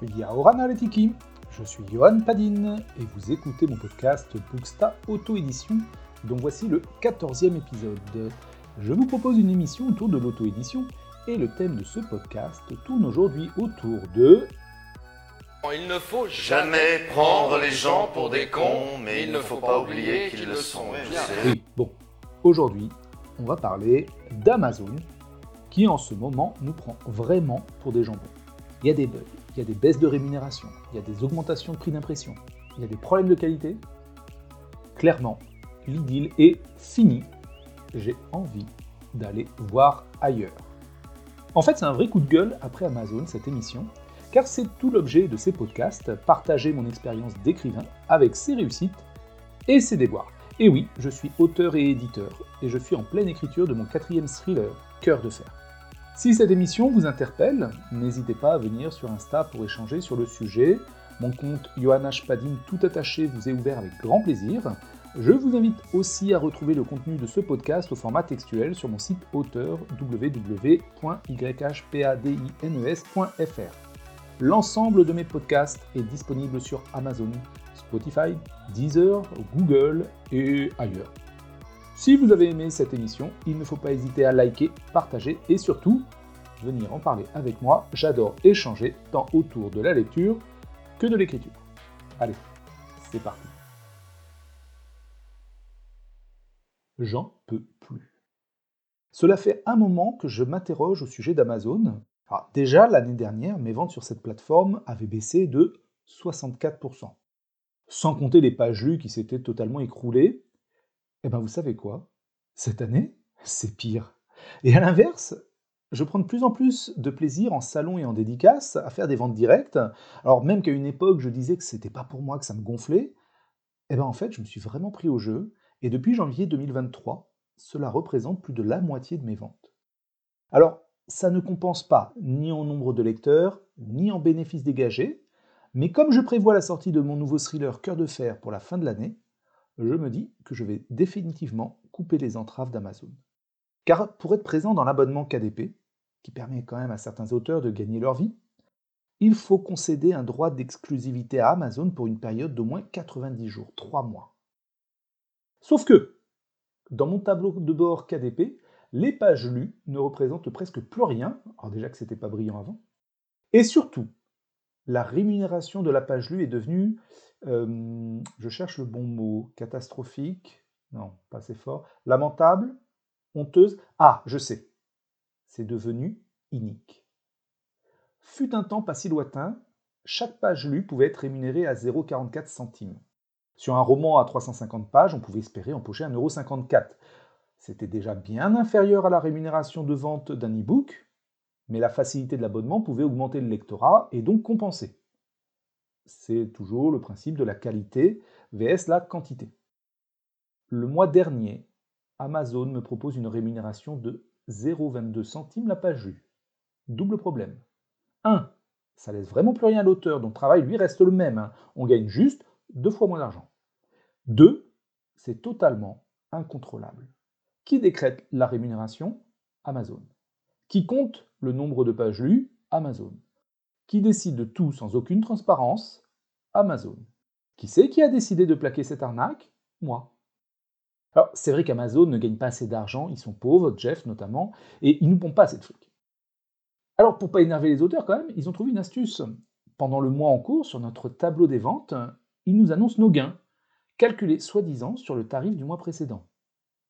Aletiki, je suis Johan Padin et vous écoutez mon podcast Booksta Auto-édition dont voici le 14e épisode. Je vous propose une émission autour de l'auto-édition et le thème de ce podcast tourne aujourd'hui autour de... Il ne faut jamais prendre les gens pour des cons, mais il ne faut pas oublier qu'ils le sont. Oui, bon, aujourd'hui on va parler d'Amazon qui en ce moment nous prend vraiment pour des jambons. Il y a des bugs, il y a des baisses de rémunération, il y a des augmentations de prix d'impression, il y a des problèmes de qualité. Clairement, l'idylle est finie. J'ai envie d'aller voir ailleurs. En fait, c'est un vrai coup de gueule après Amazon, cette émission, car c'est tout l'objet de ces podcasts, partager mon expérience d'écrivain avec ses réussites et ses déboires. Et oui, je suis auteur et éditeur, et je suis en pleine écriture de mon quatrième thriller, Cœur de fer. Si cette émission vous interpelle, n'hésitez pas à venir sur Insta pour échanger sur le sujet. Mon compte Johanna Padin tout attaché vous est ouvert avec grand plaisir. Je vous invite aussi à retrouver le contenu de ce podcast au format textuel sur mon site auteur www.yhpadines.fr. L'ensemble de mes podcasts est disponible sur Amazon, Spotify, Deezer, Google et ailleurs. Si vous avez aimé cette émission, il ne faut pas hésiter à liker, partager et surtout venir en parler avec moi. J'adore échanger tant autour de la lecture que de l'écriture. Allez, c'est parti. J'en peux plus. Cela fait un moment que je m'interroge au sujet d'Amazon. déjà, l'année dernière, mes ventes sur cette plateforme avaient baissé de 64%. Sans compter les pages lues qui s'étaient totalement écroulées, eh bien, vous savez quoi? Cette année, c'est pire. Et à l'inverse, je prends de plus en plus de plaisir en salon et en dédicace à faire des ventes directes. Alors même qu'à une époque, je disais que c'était pas pour moi, que ça me gonflait, eh ben en fait, je me suis vraiment pris au jeu. Et depuis janvier 2023, cela représente plus de la moitié de mes ventes. Alors, ça ne compense pas ni en nombre de lecteurs, ni en bénéfices dégagés, mais comme je prévois la sortie de mon nouveau thriller Cœur de fer pour la fin de l'année, je me dis que je vais définitivement couper les entraves d'Amazon. Car pour être présent dans l'abonnement KDP, qui permet quand même à certains auteurs de gagner leur vie, il faut concéder un droit d'exclusivité à Amazon pour une période d'au moins 90 jours, 3 mois. Sauf que, dans mon tableau de bord KDP, les pages lues ne représentent presque plus rien, alors déjà que c'était pas brillant avant, et surtout, la rémunération de la page lue est devenue je cherche le bon mot, catastrophique, non, pas assez fort, lamentable, honteuse, ah, je sais, c'est devenu inique. Fut un temps pas si lointain, chaque page lue pouvait être rémunérée à 0,44 centimes. Sur un roman à 350 pages, on pouvait espérer empocher 1,54€. C'était déjà bien inférieur à la rémunération de vente d'un e-book, mais la facilité de l'abonnement pouvait augmenter le lectorat et donc compenser c'est toujours le principe de la qualité vs la quantité. Le mois dernier, Amazon me propose une rémunération de 0,22 centimes la page vue. Double problème. 1. Ça laisse vraiment plus rien à l'auteur, dont le travail lui reste le même. Hein. On gagne juste deux fois moins d'argent. 2. C'est totalement incontrôlable. Qui décrète la rémunération? Amazon. Qui compte le nombre de pages lues? Amazon. Qui décide de tout sans aucune transparence Amazon. Qui c'est qui a décidé de plaquer cette arnaque? Moi. Alors, c'est vrai qu'Amazon ne gagne pas assez d'argent, ils sont pauvres, Jeff notamment, et ils nous pompent pas assez de fric. Alors, pour pas énerver les auteurs quand même, ils ont trouvé une astuce. Pendant le mois en cours, sur notre tableau des ventes, ils nous annoncent nos gains, calculés soi-disant sur le tarif du mois précédent.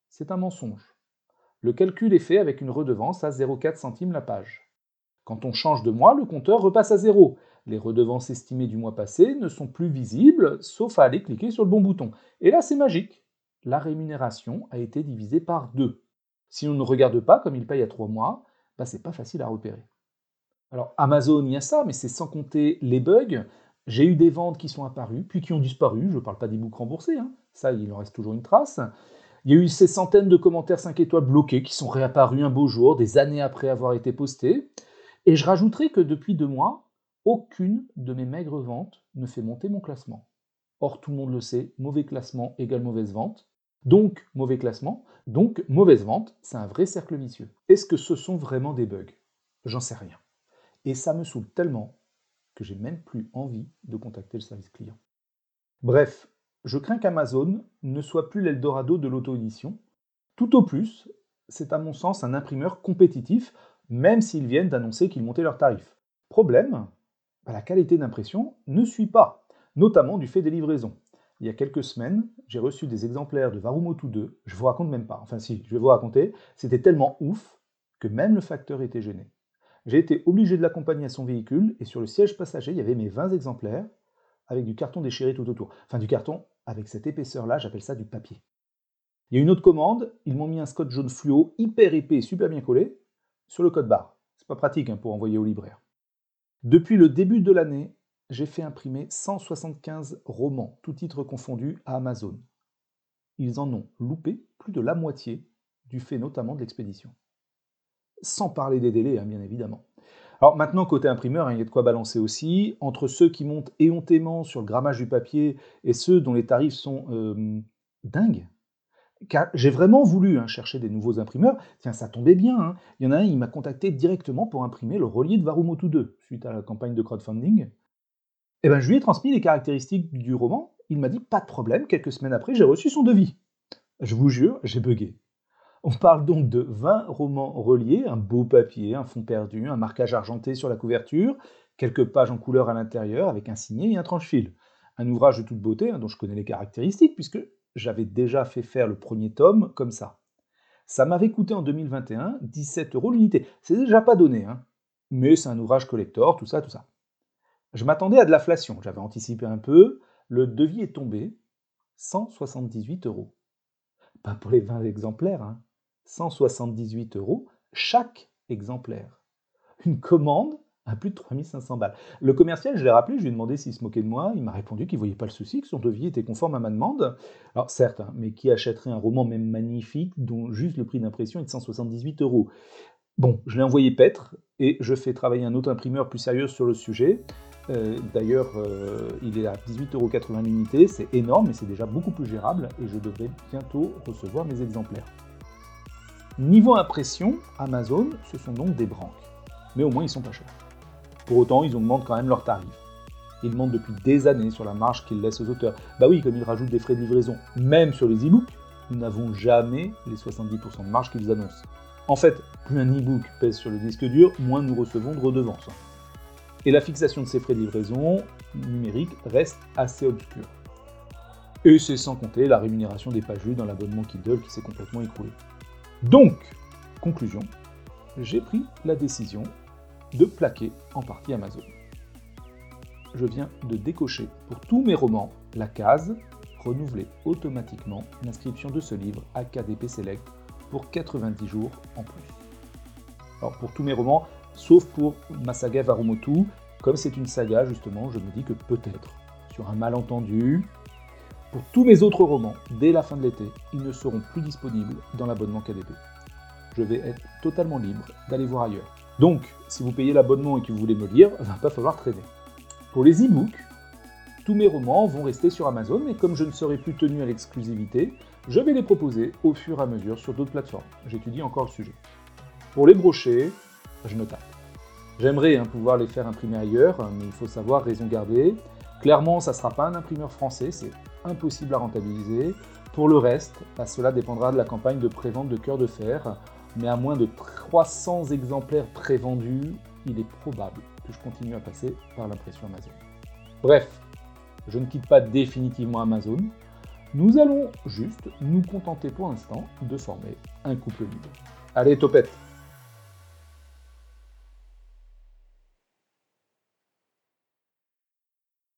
C'est un mensonge. Le calcul est fait avec une redevance à 0,4 centimes la page. Quand on change de mois, le compteur repasse à zéro. Les redevances estimées du mois passé ne sont plus visibles, sauf à aller cliquer sur le bon bouton. Et là, c'est magique. La rémunération a été divisée par deux. Si on ne regarde pas, comme il paye à trois mois, bah, c'est pas facile à repérer. Alors Amazon, il y a ça, mais c'est sans compter les bugs. J'ai eu des ventes qui sont apparues, puis qui ont disparu. Je ne parle pas d'e-book remboursés, hein. ça, il en reste toujours une trace. Il y a eu ces centaines de commentaires 5 étoiles bloqués qui sont réapparus un beau jour, des années après avoir été postés. Et je rajouterai que depuis deux mois, aucune de mes maigres ventes ne fait monter mon classement. Or, tout le monde le sait, mauvais classement égale mauvaise vente. Donc, mauvais classement, donc mauvaise vente, c'est un vrai cercle vicieux. Est-ce que ce sont vraiment des bugs? J'en sais rien. Et ça me saoule tellement que j'ai même plus envie de contacter le service client. Bref, je crains qu'Amazon ne soit plus l'Eldorado de l'auto-édition. Tout au plus, c'est à mon sens un imprimeur compétitif, même s'ils viennent d'annoncer qu'ils montaient leurs tarifs. Problème, bah, la qualité d'impression ne suit pas, notamment du fait des livraisons. Il y a quelques semaines, j'ai reçu des exemplaires de Varumotu 2, je vous raconte même pas, enfin si, je vais vous raconter, c'était tellement ouf que même le facteur était gêné. J'ai été obligé de l'accompagner à son véhicule et sur le siège passager, il y avait mes 20 exemplaires avec du carton déchiré tout autour. Enfin, du carton avec cette épaisseur-là, j'appelle ça du papier. Il y a une autre commande, ils m'ont mis un scotch jaune fluo hyper épais super bien collé sur le code barre. C'est pas pratique hein, pour envoyer au libraire. Depuis le début de l'année, j'ai fait imprimer 175 romans, tous titres confondus, à Amazon. Ils en ont loupé plus de la moitié, du fait notamment de l'expédition. Sans parler des délais, hein, bien évidemment. Alors maintenant, côté imprimeur, hein, il y a de quoi balancer aussi. Entre ceux qui montent éhontément sur le grammage du papier et ceux dont les tarifs sont euh, dingues, j'ai vraiment voulu hein, chercher des nouveaux imprimeurs. Tiens, ça tombait bien. Hein. Il y en a un, il m'a contacté directement pour imprimer le relier de Varumotu 2, suite à la campagne de crowdfunding. Eh ben, je lui ai transmis les caractéristiques du roman. Il m'a dit pas de problème. Quelques semaines après, j'ai reçu son devis. Je vous jure, j'ai bugué. On parle donc de 20 romans reliés, un beau papier, un fond perdu, un marquage argenté sur la couverture, quelques pages en couleur à l'intérieur avec un signet et un tranche-fil. Un ouvrage de toute beauté hein, dont je connais les caractéristiques puisque j'avais déjà fait faire le premier tome comme ça. Ça m'avait coûté en 2021 17 euros l'unité. C'est déjà pas donné, hein. mais c'est un ouvrage collector, tout ça, tout ça. Je m'attendais à de l'inflation, j'avais anticipé un peu. Le devis est tombé 178 euros. Pas pour les 20 exemplaires, hein. 178 euros chaque exemplaire. Une commande à plus de 3500 balles. Le commercial, je l'ai rappelé, je lui ai demandé s'il se moquait de moi. Il m'a répondu qu'il ne voyait pas le souci, que son devis était conforme à ma demande. Alors certes, hein, mais qui achèterait un roman même magnifique dont juste le prix d'impression est de 178 euros? Bon, je l'ai envoyé paître et je fais travailler un autre imprimeur plus sérieux sur le sujet. Euh, d'ailleurs, euh, il est à 18,80 euros l'unité, c'est énorme, mais c'est déjà beaucoup plus gérable et je devrais bientôt recevoir mes exemplaires. Niveau impression, Amazon, ce sont donc des branques. Mais au moins, ils sont pas chers. Pour autant, ils augmentent quand même leurs tarifs. Ils demandent depuis des années sur la marge qu'ils laissent aux auteurs. Bah oui, comme ils rajoutent des frais de livraison, même sur les e-books, nous n'avons jamais les 70% de marge qu'ils annoncent. En fait, plus un e-book pèse sur le disque dur, moins nous recevons de redevances. Et la fixation de ces frais de livraison numérique reste assez obscure. Et c'est sans compter la rémunération des pages vues dans l'abonnement Kindle qui s'est complètement écroulé. Donc, conclusion, j'ai pris la décision de plaquer en partie Amazon. Je viens de décocher pour tous mes romans la case renouveler automatiquement l'inscription de ce livre à KDP Select pour 90 jours en plus. Alors pour tous mes romans, sauf pour ma saga Varumotu, comme c'est une saga justement, je me dis que peut-être, sur un malentendu, pour tous mes autres romans, dès la fin de l'été, ils ne seront plus disponibles dans l'abonnement KDP. Je vais être totalement libre d'aller voir ailleurs. Donc, si vous payez l'abonnement et que vous voulez me lire, il va pas falloir traîner. Pour les e-books, tous mes romans vont rester sur Amazon, mais comme je ne serai plus tenu à l'exclusivité, je vais les proposer au fur et à mesure sur d'autres plateformes. J'étudie encore le sujet. Pour les brochets, je me tape. J'aimerais hein, pouvoir les faire imprimer ailleurs, mais il faut savoir raison garder. Clairement, ça ne sera pas un imprimeur français, c'est impossible à rentabiliser. Pour le reste, bah, cela dépendra de la campagne de prévente de cœur de fer, mais à moins de 300 exemplaires prévendus, il est probable que je continue à passer par l'impression Amazon. Bref, je ne quitte pas définitivement Amazon. Nous allons juste nous contenter pour l'instant de former un couple libre. Allez, topette